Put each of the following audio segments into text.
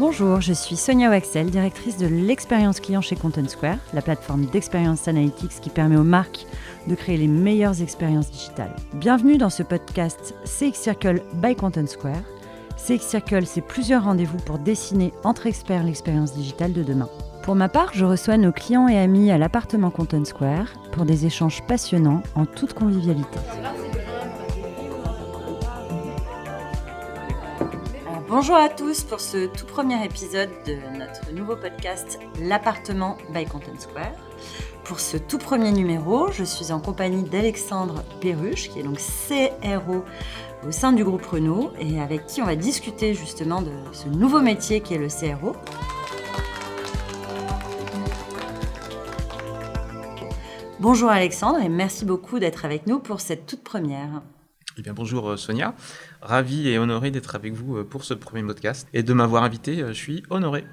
Bonjour, je suis Sonia Waxel, directrice de l'expérience client chez Content Square, la plateforme d'expérience analytics qui permet aux marques de créer les meilleures expériences digitales. Bienvenue dans ce podcast CX Circle by Content Square. CX Circle, c'est plusieurs rendez-vous pour dessiner entre experts l'expérience digitale de demain. Pour ma part, je reçois nos clients et amis à l'appartement Content Square pour des échanges passionnants en toute convivialité. Bonjour à tous pour ce tout premier épisode de notre nouveau podcast L'appartement by Content Square. Pour ce tout premier numéro, je suis en compagnie d'Alexandre Perruche, qui est donc CRO au sein du groupe Renault et avec qui on va discuter justement de ce nouveau métier qui est le CRO. Bonjour Alexandre et merci beaucoup d'être avec nous pour cette toute première. Eh bien, bonjour euh, Sonia, ravi et honoré d'être avec vous euh, pour ce premier podcast et de m'avoir invité, euh, je suis honoré.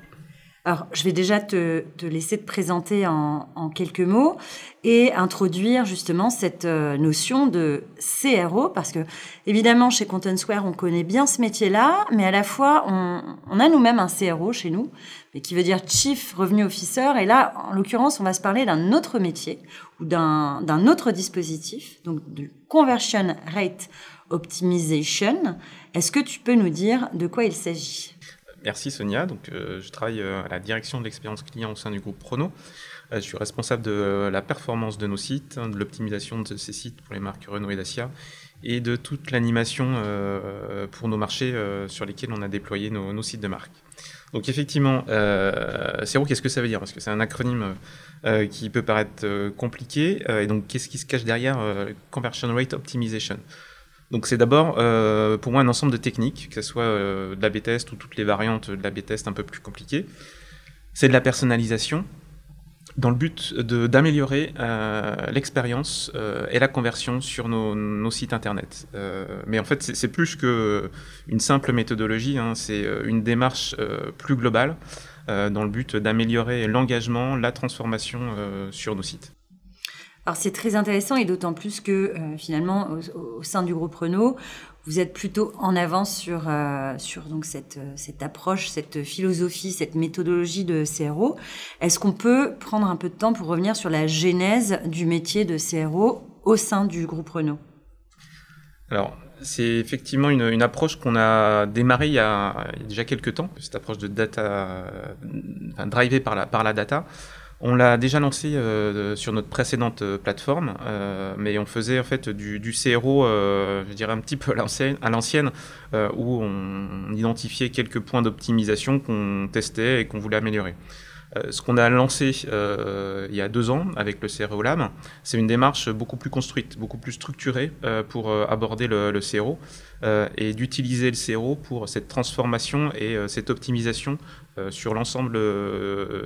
Alors, je vais déjà te, laisser te présenter en, quelques mots et introduire justement cette notion de CRO, parce que évidemment, chez Content Square, on connaît bien ce métier-là, mais à la fois, on, on a nous-mêmes un CRO chez nous, mais qui veut dire Chief Revenue Officer. Et là, en l'occurrence, on va se parler d'un autre métier ou d'un autre dispositif, donc de Conversion Rate Optimization. Est-ce que tu peux nous dire de quoi il s'agit? Merci Sonia. Donc, euh, je travaille euh, à la direction de l'expérience client au sein du groupe Prono. Euh, je suis responsable de la performance de nos sites, hein, de l'optimisation de ces sites pour les marques Renault et Dacia et de toute l'animation pour nos marchés sur lesquels on a déployé nos, sites de marque. Donc effectivement, euh, CRO, qu'est-ce que ça veut dire? Parce que c'est un acronyme qui peut paraître compliqué. Et donc qu'est-ce qui se cache derrière Conversion Rate Optimization? Donc c'est d'abord pour moi un ensemble de techniques, que ce soit de la B-test ou toutes les variantes de la B-test un peu plus compliquées. C'est de la personnalisation, dans le but d'améliorer euh, l'expérience euh, et la conversion sur nos, sites internet. Euh, mais en fait, c'est plus qu'une simple méthodologie, hein, c'est euh, une démarche euh, plus globale dans le but d'améliorer l'engagement, la transformation sur nos sites. Alors c'est très intéressant et d'autant plus que finalement au, sein du groupe Renault, vous êtes plutôt en avance sur, euh, euh, cette approche, cette philosophie, cette méthodologie de CRO. Est-ce qu'on peut prendre un peu de temps pour revenir sur la genèse du métier de CRO au sein du groupe Renault? Alors, c'est effectivement une, une approche qu'on a démarrée il y a, déjà quelques temps, cette approche de data, enfin, drivée par par la data. On l'a déjà lancé euh, sur notre précédente euh, plateforme, euh, mais on faisait en fait du, CRO, je dirais un petit peu à l'ancienne, où on identifiait quelques points d'optimisation qu'on testait et qu'on voulait améliorer. Ce qu'on a lancé il y a deux ans avec le CRO Lab, c'est une démarche beaucoup plus construite, beaucoup plus structurée pour aborder le, le CRO et d'utiliser le CRO pour cette transformation et cette optimisation sur l'ensemble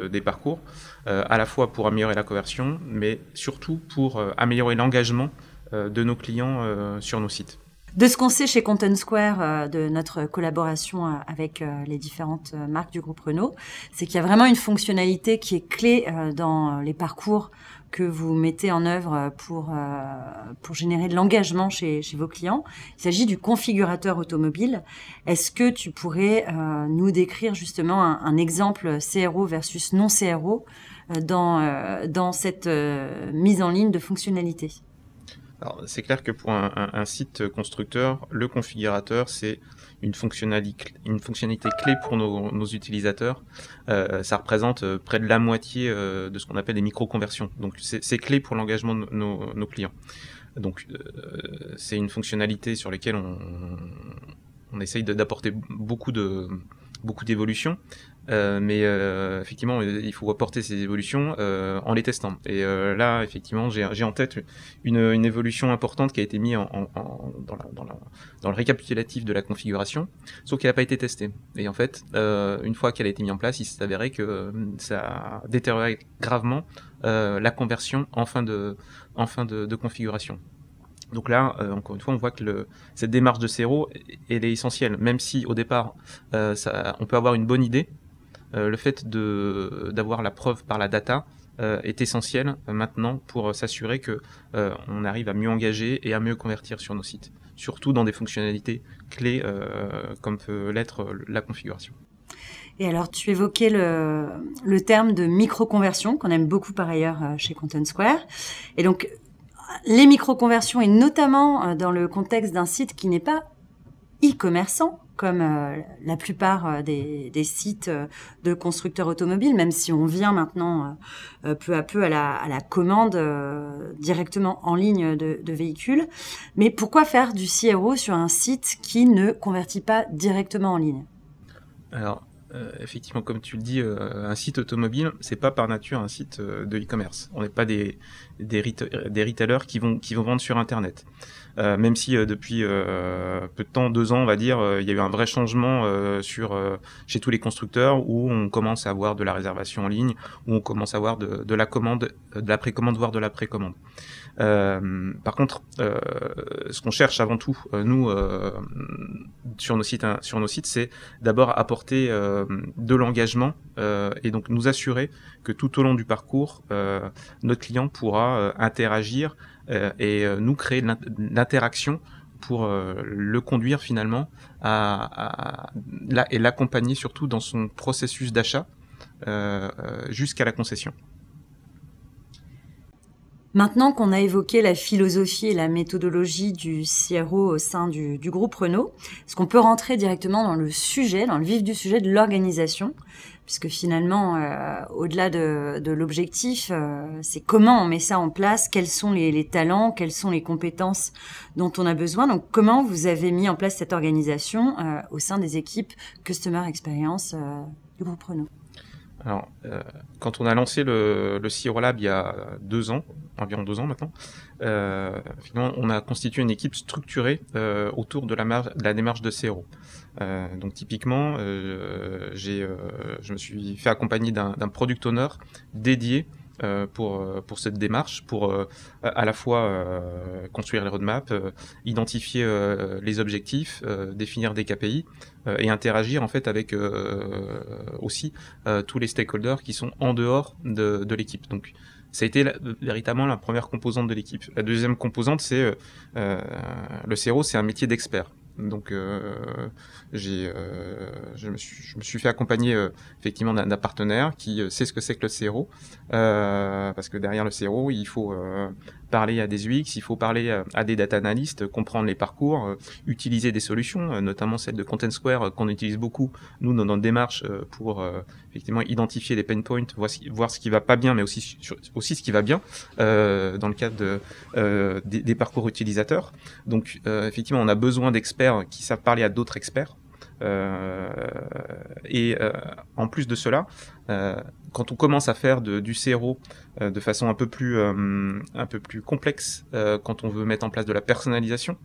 des parcours. Euh, à la fois pour améliorer la conversion, mais surtout pour euh, améliorer l'engagement euh, de nos clients sur nos sites. De ce qu'on sait chez Content Square, de notre collaboration avec les différentes marques du groupe Renault, c'est qu'il y a vraiment une fonctionnalité qui est clé dans les parcours que vous mettez en œuvre pour, pour générer de l'engagement chez, chez vos clients. Il s'agit du configurateur automobile. Est-ce que tu pourrais nous décrire justement un, un exemple CRO versus non CRO dans, euh, dans cette euh, mise en ligne de fonctionnalités? C'est clair que pour un, site constructeur, le configurateur, c'est une fonctionnalité, clé pour nos, utilisateurs. Euh, ça représente euh, près de la moitié euh, de ce qu'on appelle des micro-conversions. Donc c'est clé pour l'engagement de nos, clients. Donc c'est une fonctionnalité sur laquelle on, on essaye d'apporter beaucoup de beaucoup d'évolutions. Euh, mais euh, effectivement, il faut reporter ces évolutions euh, en les testant. Et euh, là, effectivement, j'ai en tête une, une, évolution importante qui a été mise en, en, dans, la, dans, la, dans, le récapitulatif de la configuration, sauf qu'elle n'a pas été testée. Et en fait, euh, une fois qu'elle a été mise en place, il s'est avéré que ça a détérioré gravement la conversion en fin de, en fin de, de configuration. Donc là, euh, encore une fois, on voit que le, cette démarche de CRO, elle est essentielle. Même si au départ, euh, ça, on peut avoir une bonne idée, euh, le fait d'avoir la preuve par la data euh, est essentiel euh, maintenant pour s'assurer que on arrive à mieux engager et à mieux convertir sur nos sites. Surtout dans des fonctionnalités clés comme peut l'être la configuration. Et alors, tu évoquais le, le terme de micro-conversion, qu'on aime beaucoup par ailleurs chez Content Square. Et donc, les micro-conversions, et notamment dans le contexte d'un site qui n'est pas e-commerçant, comme euh, la plupart euh, des, sites euh, de constructeurs automobiles, même si on vient maintenant peu à peu à la, commande directement en ligne de, véhicules. Mais pourquoi faire du CRO sur un site qui ne convertit pas directement en ligne? Alors, effectivement, comme tu le dis, un site automobile, c'est pas par nature un site de e-commerce. On n'est pas des, des, des, retailers qui vont, qui vont vendre sur Internet. Euh, même si euh, depuis euh, peu de temps, deux ans, on va dire, il y a eu un vrai changement sur chez tous les constructeurs où on commence à avoir de la réservation en ligne, où on commence à avoir de, de la commande, de la précommande, voire de la précommande. Euh, par contre, euh, ce qu'on cherche avant tout, euh, nous, sur nos sites, hein, sur nos sites, c'est d'abord apporter de l'engagement et donc nous assurer que tout au long du parcours, notre client pourra interagir et nous créer l'interaction pour le conduire finalement à, et l'accompagner surtout dans son processus d'achat jusqu'à la concession. Maintenant qu'on a évoqué la philosophie et la méthodologie du CRO au sein du, groupe Renault, est-ce qu'on peut rentrer directement dans le sujet, dans le vif du sujet de l'organisation? Puisque finalement, euh, au-delà de, l'objectif, euh, c'est comment on met ça en place, quels sont les, talents, quelles sont les compétences dont on a besoin. Donc comment vous avez mis en place cette organisation euh, au sein des équipes Customer Experience du groupe Renault? Alors, quand on a lancé le, le CIRO Lab il y a deux ans, environ deux ans maintenant, finalement, on a constitué une équipe structurée autour de la, de la, démarche de CRO. Euh, donc typiquement, euh, j'ai, euh, je me suis fait accompagner d'un, product owner dédié euh, pour, pour cette démarche, pour à la fois construire les roadmaps, identifier les objectifs, définir des KPI et interagir en fait avec aussi tous les stakeholders qui sont en dehors de, de l'équipe. Donc ça a été véritablement la première composante de l'équipe. La deuxième composante, c'est euh, le CRO, c'est un métier d'expert. Donc, euh, euh, je, me suis, je me suis fait accompagner euh, effectivement d'un, partenaire qui sait ce que c'est que le CRO, parce que derrière le CRO, il faut parler à des UX, il faut parler à, des data analystes, comprendre les parcours, utiliser des solutions, notamment celle de Content Square qu'on utilise beaucoup nous dans notre démarche pour effectivement identifier les pain points, voir, ce qui va pas bien, mais aussi ce qui va bien dans le cadre de, des, des, parcours utilisateurs. Donc effectivement, on a besoin d'experts qui savent parler à d'autres experts. Euh, et euh, en plus de cela, euh, quand on commence à faire du CRO de façon un peu plus, un peu plus complexe, quand on veut mettre en place de la personnalisation,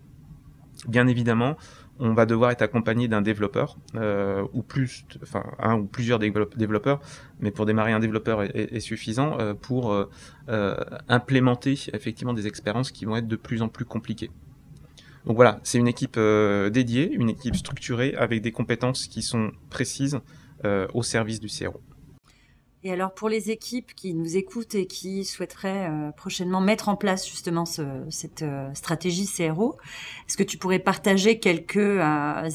bien évidemment, on va devoir être accompagné d'un développeur ou plus, enfin un ou plusieurs développeurs, mais pour démarrer un développeur est, est suffisant pour implémenter effectivement des expériences qui vont être de plus en plus compliquées. Donc voilà, c'est une équipe euh, dédiée, une équipe structurée avec des compétences qui sont précises euh, au service du CRO. Et alors pour les équipes qui nous écoutent et qui souhaiteraient euh, prochainement mettre en place justement cette stratégie CRO, est-ce que tu pourrais partager quelques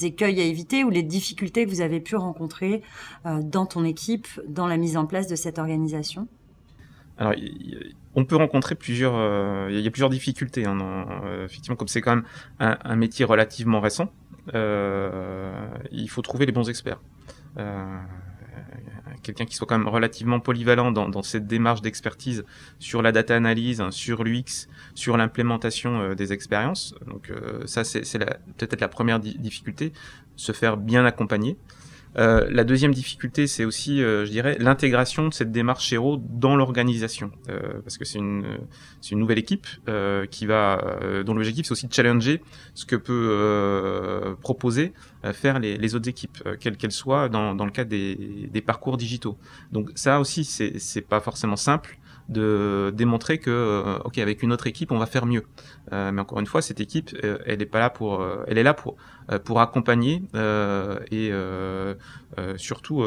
écueils à éviter ou les difficultés que vous avez pu rencontrer dans ton équipe dans la mise en place de cette organisation? Alors, on peut rencontrer plusieurs, euh, il y a plusieurs difficultés. Hein, euh, effectivement, comme c'est quand même un, métier relativement récent, euh, il faut trouver les bons experts. Quelqu'un qui soit quand même relativement polyvalent dans, cette démarche d'expertise sur la data analyse, sur l'UX, sur l'implémentation des expériences. Donc ça, c'est peut-être la première difficulté, se faire bien accompagner. Euh, la deuxième difficulté, c'est aussi, euh, je dirais, l'intégration de cette démarche Hero dans l'organisation, euh, parce que c'est une, nouvelle équipe qui va, dont l'objectif c'est aussi de challenger ce que peut proposer faire les, autres équipes, quelles qu'elles soient, dans, le cadre des, des parcours digitaux. Donc ça aussi, c'est pas forcément simple de démontrer que ok avec une autre équipe on va faire mieux mais encore une fois cette équipe elle est pas là pour elle est là pour pour accompagner et surtout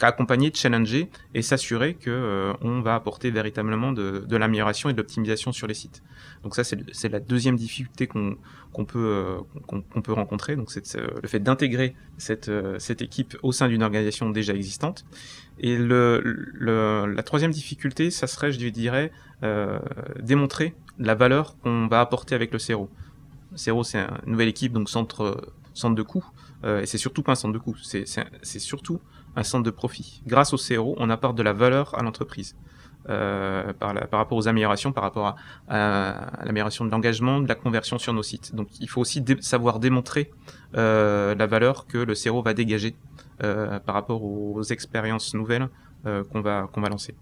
accompagner, challenger et s'assurer que on va apporter véritablement de, de l'amélioration et de l'optimisation sur les sites. Donc ça, c'est la deuxième difficulté qu'on peut, qu'on peut rencontrer. Donc c'est le fait d'intégrer cette, cette équipe au sein d'une organisation déjà existante. Et le, le, la troisième difficulté, ça serait, je dirais, euh, démontrer la valeur qu'on va apporter avec le CERO. CERO, c'est une nouvelle équipe, donc centre, centre de coût. Euh, et c'est surtout pas un centre de coût, c'est surtout un centre de profit. Grâce au CERO, on apporte de la valeur à l'entreprise. Euh, par, rapport aux améliorations, par rapport à, l'amélioration de l'engagement, de la conversion sur nos sites. Donc il faut aussi savoir démontrer euh, la valeur que le CERO va dégager euh, par rapport aux expériences nouvelles euh, qu'on va, qu'on va lancer.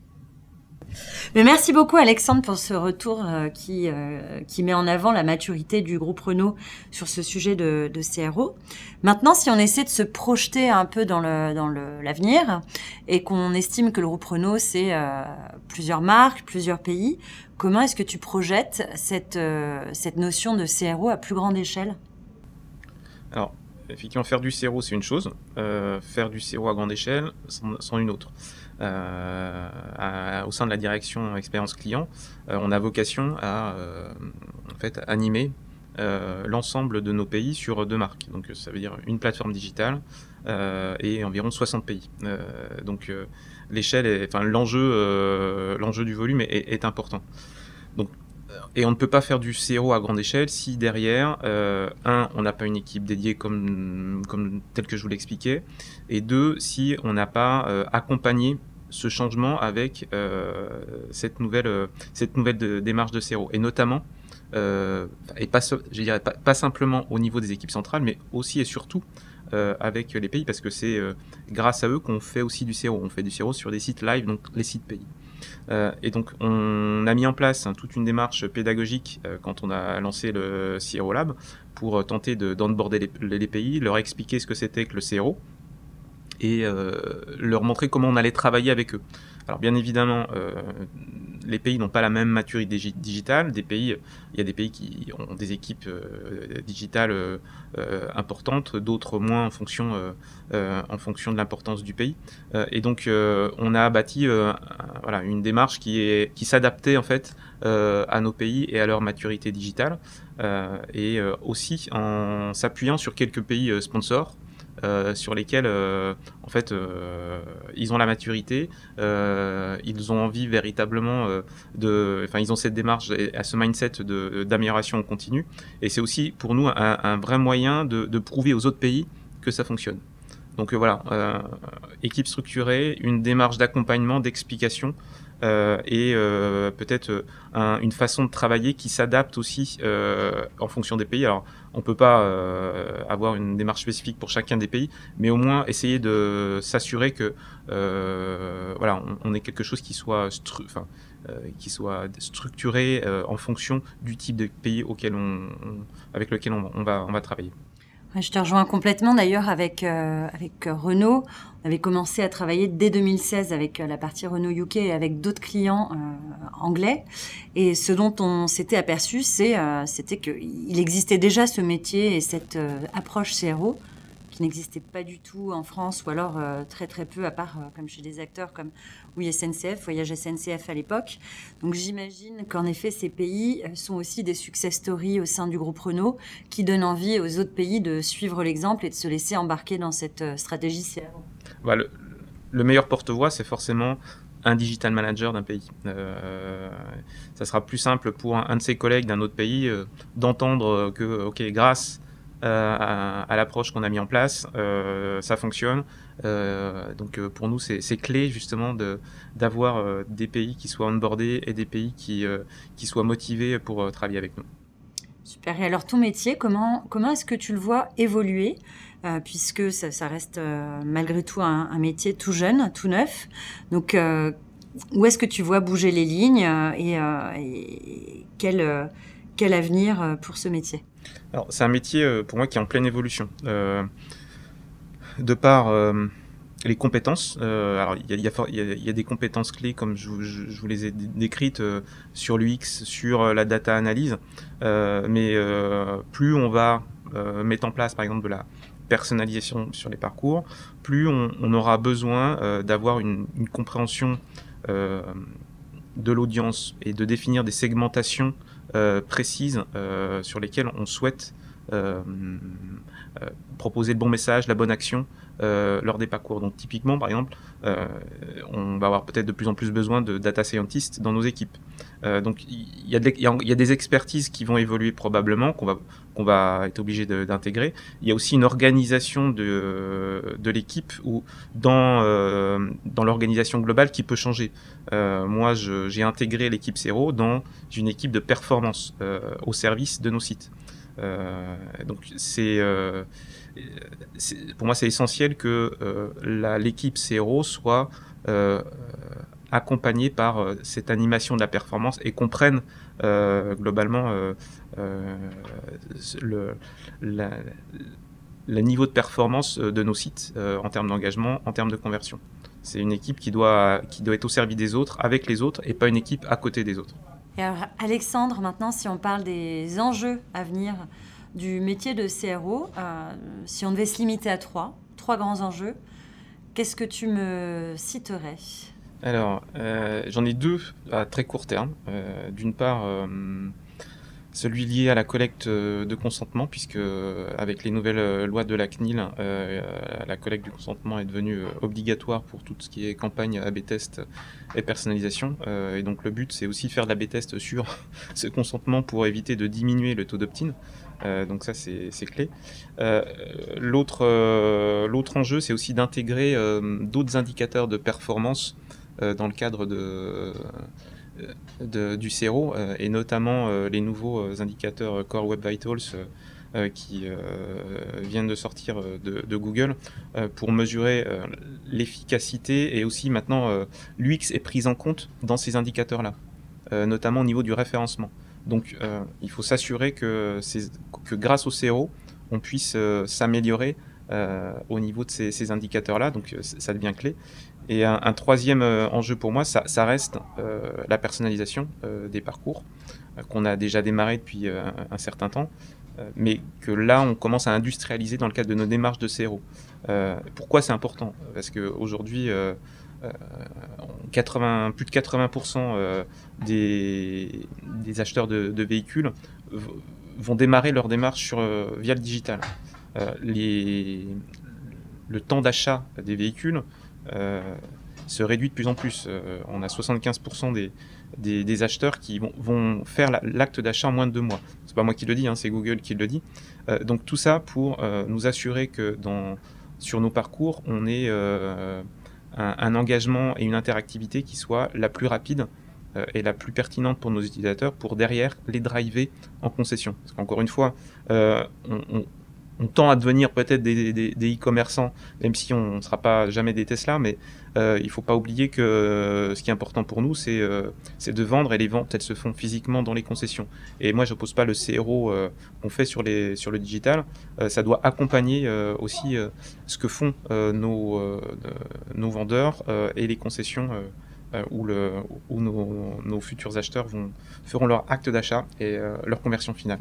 Mais merci beaucoup Alexandre pour ce retour euh, qui, qui met en avant la maturité du groupe Renault sur ce sujet de, de CRO. Maintenant, si on essaie de se projeter un peu dans le dans l'avenir et qu'on estime que le groupe Renault c'est plusieurs marques, plusieurs pays, comment est-ce que tu projettes cette cette notion de CRO à plus grande échelle? Alors, effectivement, faire du CRO, c'est une chose. Euh, faire du CRO à grande échelle, c'en une autre. Euh, au sein de la direction expérience client, euh, on a vocation à en fait, animer l'ensemble de nos pays sur deux marques. Donc ça veut dire une plateforme digitale et environ 60 pays. donc l'échelle, enfin l'enjeu, l'enjeu du volume est, est important. Donc et on ne peut pas faire du CRO à grande échelle si derrière, euh, un, on n'a pas une équipe dédiée comme, comme tel que je vous l'expliquais, et deux, si on n'a pas euh, accompagné ce changement avec euh, cette nouvelle, cette nouvelle démarche de CRO, et notamment, et pas, pas, pas, simplement au niveau des équipes centrales, mais aussi et surtout avec les pays, parce que c'est grâce à eux qu'on fait aussi du CRO. On fait du CRO sur des sites live, donc les sites pays. Euh, et donc, on a mis en place hein, toute une démarche pédagogique euh, quand on a lancé le CRO Lab pour euh, tenter d'onboarder les, pays, leur expliquer ce que c'était que le CRO et leur montrer comment on allait travailler avec eux. Alors bien évidemment, les pays n'ont pas la même maturité digitale. Des pays, il y a des pays qui ont des équipes euh, digitales euh, euh, importantes, d'autres moins en fonction, en fonction de l'importance du pays. et donc, on a bâti voilà, une démarche qui, qui s'adaptait en fait à nos pays et à leur maturité digitale, et aussi en s'appuyant sur quelques pays sponsors. Euh, sur lesquels euh, en fait euh, ils ont la maturité, ils ont envie véritablement de, enfin ils ont cette démarche et à ce mindset d'amélioration continue. Et c'est aussi pour nous un, vrai moyen de, de, prouver aux autres pays que ça fonctionne. Donc voilà, équipe structurée, une démarche d'accompagnement, d'explication. Euh, et euh, peut-être une façon de travailler qui s'adapte aussi en fonction des pays. Alors, on peut pas euh, avoir une démarche spécifique pour chacun des pays, mais au moins essayer de s'assurer que euh, voilà, on, ait quelque chose qui soit, euh, qui soit structuré en fonction du type de pays auquel on, avec lequel on, va, on va travailler. Je te rejoins complètement d'ailleurs avec, avec Renault. On avait commencé à travailler dès 2016 avec euh, la partie Renault UK et avec d'autres clients euh, anglais. Et ce dont on s'était aperçu, c'est, euh, c'était qu'il existait déjà ce métier et cette approche CRO n'existait pas du tout en France ou alors très très peu à part comme chez des acteurs comme oui SNCF, Voyage SNCF à l'époque. Donc j'imagine qu'en effet ces pays sont aussi des success stories au sein du groupe Renault qui donnent envie aux autres pays de suivre l'exemple et de se laisser embarquer dans cette stratégie CRO. Bah, le, meilleur porte-voix, c'est forcément un digital manager d'un pays. Euh, ça sera plus simple pour un, de ses collègues d'un autre pays euh, d'entendre que, ok, grâce euh, à, l'approche qu'on a mis en place, ça fonctionne. donc pour nous, c'est clé justement d'avoir des pays qui soient onboardés et des pays qui, qui soient motivés pour travailler avec nous. Super. Et alors ton métier, comment, comment est-ce que tu le vois évoluer euh, puisque ça, reste euh, malgré tout un, métier tout jeune, tout neuf. Donc, euh, où est-ce que tu vois bouger les lignes et, quel, quel avenir pour ce métier? Alors, c'est un métier pour moi qui est en pleine évolution. de par les compétences, alors il y a, des compétences clés comme je, vous les ai décrites sur l'UX, sur la data analyse, mais plus on va met en place, par exemple, de la personnalisation sur les parcours, plus on, aura besoin d'avoir une, compréhension de l'audience et de définir des segmentations précises sur lesquelles on souhaite proposer le bon message, la bonne action euh, lors des parcours. Donc typiquement, par exemple, euh, on va avoir peut-être de plus en plus besoin de data scientists dans nos équipes. Euh, donc il y, a des expertises qui vont évoluer probablement, qu'on va, être obligé d'intégrer. Il y a aussi une organisation de, l'équipe ou dans, dans l'organisation globale qui peut changer. moi, j'ai intégré l'équipe Zero dans une équipe de performance au service de nos sites. Donc c'est pour moi, c'est essentiel que euh, l'équipe CRO soit euh, accompagnée par euh, cette animation de la performance et comprenne globalement le, niveau de performance de nos sites en termes d'engagement, en termes de conversion. C'est une équipe qui doit être au service des autres, avec les autres, et pas une équipe à côté des autres. Alors, Alexandre, maintenant, si on parle des enjeux à venir du métier de CRO, euh, si on devait se limiter à trois, trois grands enjeux, qu'est-ce que tu me citerais? Alors, euh, j'en ai deux à très court terme. Euh, d'une part, celui lié à la collecte de consentement, puisque avec les nouvelles lois de la CNIL, la collecte du consentement est devenue obligatoire pour tout ce qui est campagne AB test et personnalisation. et donc le but, c'est aussi faire de l'AB test sur ce consentement pour éviter de diminuer le taux d'opt-in. Euh, donc ça, c'est clé. Euh, euh, l'autre enjeu, c'est aussi d'intégrer d'autres indicateurs de performance dans le cadre de, du CERO, et notamment les nouveaux indicateurs Core Web Vitals qui viennent de sortir de, Google pour mesurer l'efficacité et aussi maintenant l'UX est prise en compte dans ces indicateurs-là, notamment au niveau du référencement. Donc euh, il faut s'assurer que, grâce au CRO, on puisse euh, s'améliorer euh, au niveau de ces, indicateurs-là. Donc ça devient clé. Et un, troisième enjeu pour moi, ça, reste la personnalisation des parcours qu'on a déjà démarré depuis un, certain temps, mais que là on commence à industrialiser dans le cadre de nos démarches de CRO. pourquoi c'est important? Parce qu'aujourd'hui, 80, plus de 80% euh, des, acheteurs de, véhicules vont démarrer leur démarche sur, euh, via le digital. Euh, le temps d'achat des véhicules se réduit de plus en plus. on a 75% des, acheteurs qui vont, faire l'acte d'achat en moins de deux mois. C'est pas moi qui le dis, hein, c'est Google qui le dit. donc tout ça pour nous assurer que sur nos parcours, on est un, engagement et une interactivité qui soit la plus rapide euh, et la plus pertinente pour nos utilisateurs pour derrière les driver en concession. Parce qu'encore une fois, euh, on tend à devenir peut-être des, e-commerçants, même si on ne sera pas jamais des Tesla, mais euh, il ne faut pas oublier que euh, ce qui est important pour nous, euh, c'est de vendre et les ventes, elles se font physiquement dans les concessions. Et moi, je n'oppose pas le CRO qu'on fait sur, le digital, ça doit accompagner aussi ce que font nos, vendeurs et les concessions. où, nos, futurs acheteurs feront leur acte d'achat et leur conversion finale.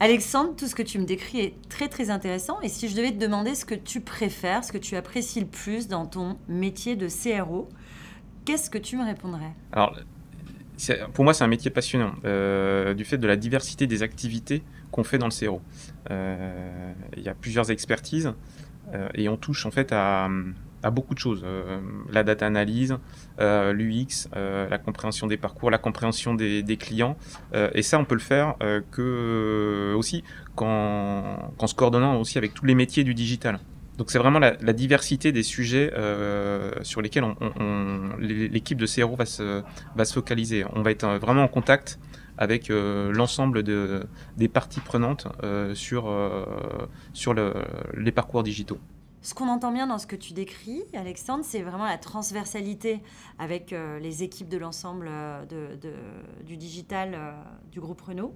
Alexandre, tout ce que tu me décris est très très intéressant. Et si je devais te demander ce que tu préfères, ce que tu apprécies le plus dans ton métier de CRO, qu'est-ce que tu me répondrais? Alors, pour moi, c'est un métier passionnant, euh, du fait de la diversité des activités qu'on fait dans le CRO. Euh, il y a plusieurs expertises euh, et on touche en fait à, à beaucoup de choses. La data analyse, euh, l'UX, euh, la compréhension des parcours, la compréhension des, clients. et ça, on peut le faire que aussi qu'en se coordonnant aussi avec tous les métiers du digital. Donc c'est vraiment la, diversité des sujets sur lesquels l'équipe de CRO va se, focaliser. On va être vraiment en contact avec l'ensemble de, des parties prenantes sur, sur le, les parcours digitaux. Ce qu'on entend bien dans ce que tu décris, Alexandre, c'est vraiment la transversalité avec euh, les équipes de l'ensemble euh, du digital euh, du groupe Renault.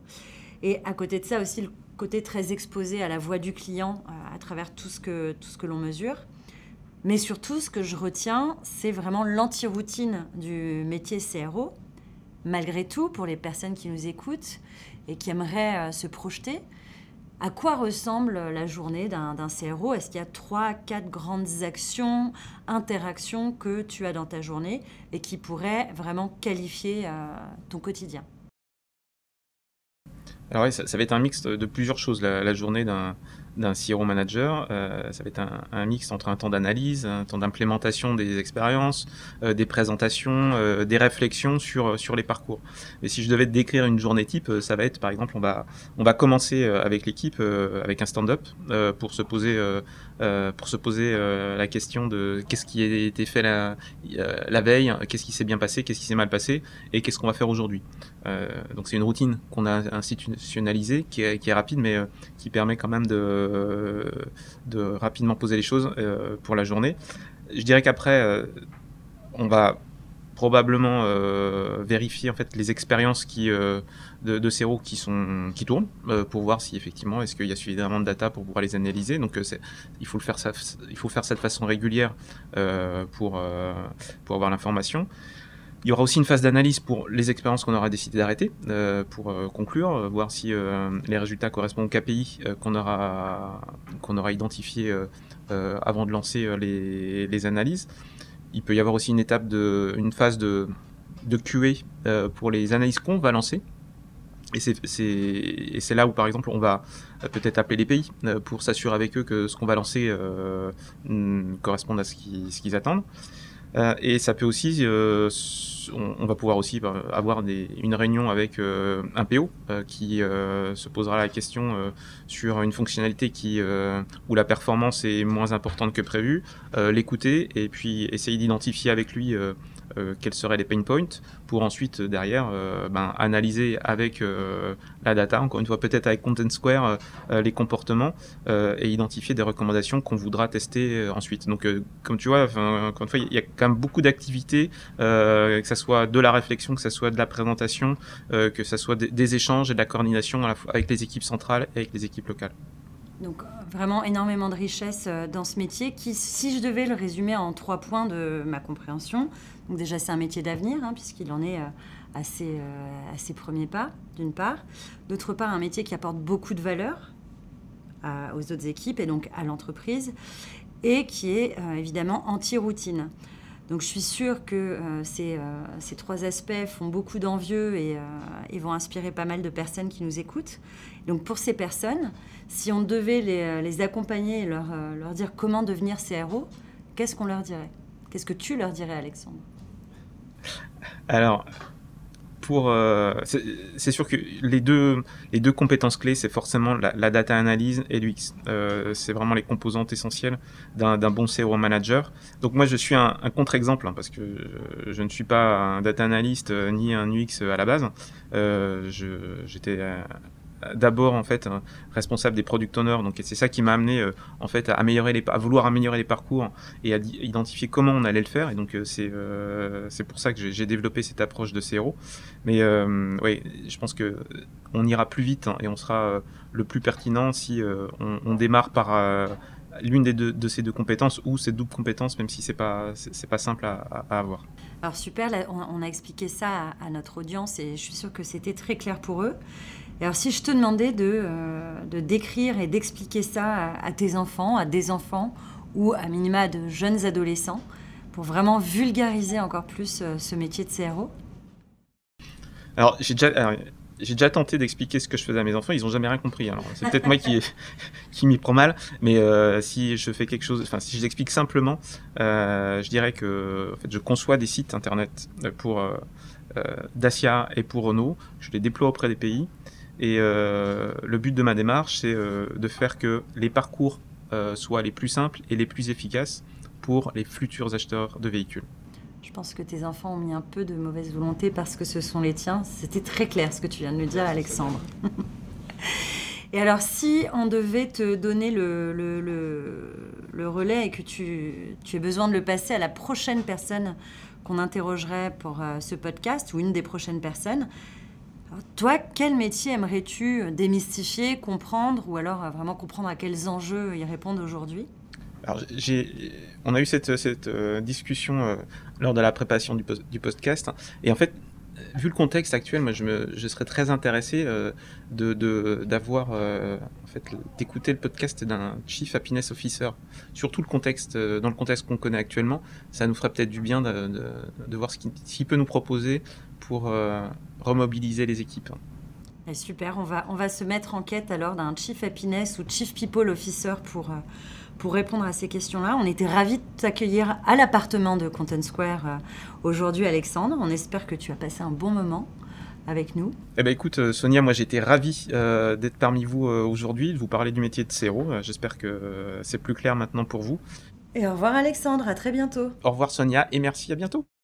Et à côté de ça aussi, le côté très exposé à la voix du client à travers tout ce que, tout ce que l'on mesure. Mais surtout, ce que je retiens, c'est vraiment l'anti-routine du métier CRO. Malgré tout, pour les personnes qui nous écoutent et qui aimeraient se projeter, À quoi ressemble la journée d'un CRO Est-ce qu'il y a trois, quatre grandes actions, interactions que tu as dans ta journée et qui pourraient vraiment qualifier ton quotidien? Alors oui, ça, va être un mix de, plusieurs choses. La journée d'un d'un CRO manager. Euh, ça va être un, mix entre un temps d'analyse, un temps d'implémentation des expériences, euh, des présentations, euh, des réflexions sur, sur les parcours. Mais si je devais décrire une journée type, ça va être par exemple, on va, on va commencer avec l'équipe avec un stand-up pour se poser, pour se poser la question de qu'est-ce qui a été fait la, veille, qu'est-ce qui s'est bien passé, qu'est-ce qui s'est mal passé et qu'est-ce qu'on va faire aujourd'hui. donc c'est une routine qu'on a institutionnalisée qui est rapide mais qui permet quand même de de rapidement poser les choses euh, pour la journée. Je dirais qu'après, euh, on va probablement euh, vérifier en fait les expériences qui de, de CRO qui sont qui tournent pour voir si effectivement est-ce qu'il y a suffisamment de data pour pouvoir les analyser donc il faut le faire ça il faut faire ça de façon régulière pour pour avoir l'information il y aura aussi une phase d'analyse pour les expériences qu'on aura décidé d'arrêter, euh, pour euh, conclure, euh, voir si les résultats correspondent aux KPI qu'on aura, qu'on aura identifié avant de lancer les, analyses. Il peut y avoir aussi une étape de, une phase de QA pour les analyses qu'on va lancer. Et c'est là où, par exemple, on va peut-être appeler les pays pour s'assurer avec eux que ce qu'on va lancer corresponde à ce qu'ils attendent. Euh, et ça peut aussi, euh, on, va pouvoir aussi bah, avoir des, une réunion avec euh, un PO qui se posera la question sur une fonctionnalité qui, où la performance est moins importante que prévu, l'écouter et puis essayer d'identifier avec lui quels seraient les pain points pour ensuite euh, derrière euh, ben, analyser avec la data, encore une fois peut-être avec Content Square, les comportements et identifier des recommandations qu'on voudra tester ensuite. Donc comme tu vois, encore une fois, il y a quand même beaucoup d'activités, que ce soit de la réflexion, que ce soit de la présentation, que ce soit des, échanges et de la coordination avec les équipes centrales et avec les équipes locales. Donc vraiment énormément de richesse dans ce métier qui, si je devais le résumer en trois points de ma compréhension, déjà, c'est un métier d'avenir, hein, puisqu'il en est à, euh, ses, euh, à ses premiers pas, d'une part. D'autre part, un métier qui apporte beaucoup de valeur aux autres équipes et donc à l'entreprise, et qui est euh, évidemment anti-routine. Donc je suis sûre que ces, ces, trois aspects font beaucoup d'envieux et, et, vont inspirer pas mal de personnes qui nous écoutent. Donc pour ces personnes, si on devait les, les accompagner et leur, leur dire comment devenir CRO, qu'est-ce qu'on leur dirait? Qu'est-ce que tu leur dirais, Alexandre? Alors, euh, c'est sûr que les deux, les deux compétences clés, c'est forcément la, data analyse et l'UX. Euh, c'est vraiment les composantes essentielles d'un bon CRO manager. Donc moi, je suis un, contre-exemple hein, parce que je, ne suis pas un data analyst euh, ni un UX à la base. J'étais d'abord en fait responsable des product owners. Donc c'est ça qui m'a amené euh, en fait à améliorer les à vouloir améliorer les parcours et à identifier comment on allait le faire. Et donc euh, c'est euh, c'est pour ça que j'ai développé cette approche de CRO mais oui je pense que on ira plus vite hein, et on sera le plus pertinent si on, démarre par l'une des deux, de ces deux compétences ou ces doubles compétences, même si c'est pas c'est pas simple à, avoir. Alors super, on, a expliqué ça à, notre audience et je suis sûre que c'était très clair pour eux alors, si je te demandais de, euh, de décrire et d'expliquer ça à, tes enfants, à des enfants ou à minima de jeunes adolescents, pour vraiment vulgariser encore plus euh, ce métier de CRO Alors, j'ai déjà, j'ai déjà tenté d'expliquer ce que je faisais à mes enfants, ils n'ont jamais rien compris. C'est peut-être moi qui, qui m'y prend mal, mais euh, si je fais quelque chose, enfin, si je l'explique simplement, je dirais que je conçois des sites internet pour Dacia et pour Renault, je les déploie auprès des pays et euh, le but de ma démarche, c'est euh, de faire que les parcours euh, soient les plus simples et les plus efficaces pour les futurs acheteurs de véhicules. Je pense que tes enfants ont mis un peu de mauvaise volonté parce que ce sont les tiens. C'était très clair ce que tu viens de me dire, Alexandre. et alors, si on devait te donner le, le, le, relais et que tu, tu aies besoin de le passer à la prochaine personne qu'on interrogerait pour ce podcast ou une des prochaines personnes, toi, quel métier aimerais-tu démystifier, comprendre, ou alors euh, vraiment comprendre à quels enjeux y répondent aujourd'hui? On a eu cette, euh, discussion euh, lors de la préparation du, podcast, et en fait, vu le contexte actuel, moi je, serais très intéressé d'avoir en fait d'écouter le podcast d'un chief happiness officer, surtout le contexte dans le contexte qu'on connaît actuellement. Ça nous ferait peut-être du bien de voir ce qu'il peut nous proposer pour euh, remobiliser les équipes. Et super, on va, on va se mettre en quête alors d'un Chief Happiness ou Chief People Officer pour, euh, pour répondre à ces questions-là. On était ravis de t'accueillir à l'appartement de Content Square euh, aujourd'hui, Alexandre. On espère que tu as passé un bon moment avec nous. Eh ben écoute, Sonia, moi j'étais ravi euh, d'être parmi vous aujourd'hui, de vous parler du métier de CRO. J'espère que c'est plus clair maintenant pour vous. Et au revoir Alexandre, à très bientôt. Au revoir Sonia et merci, à bientôt.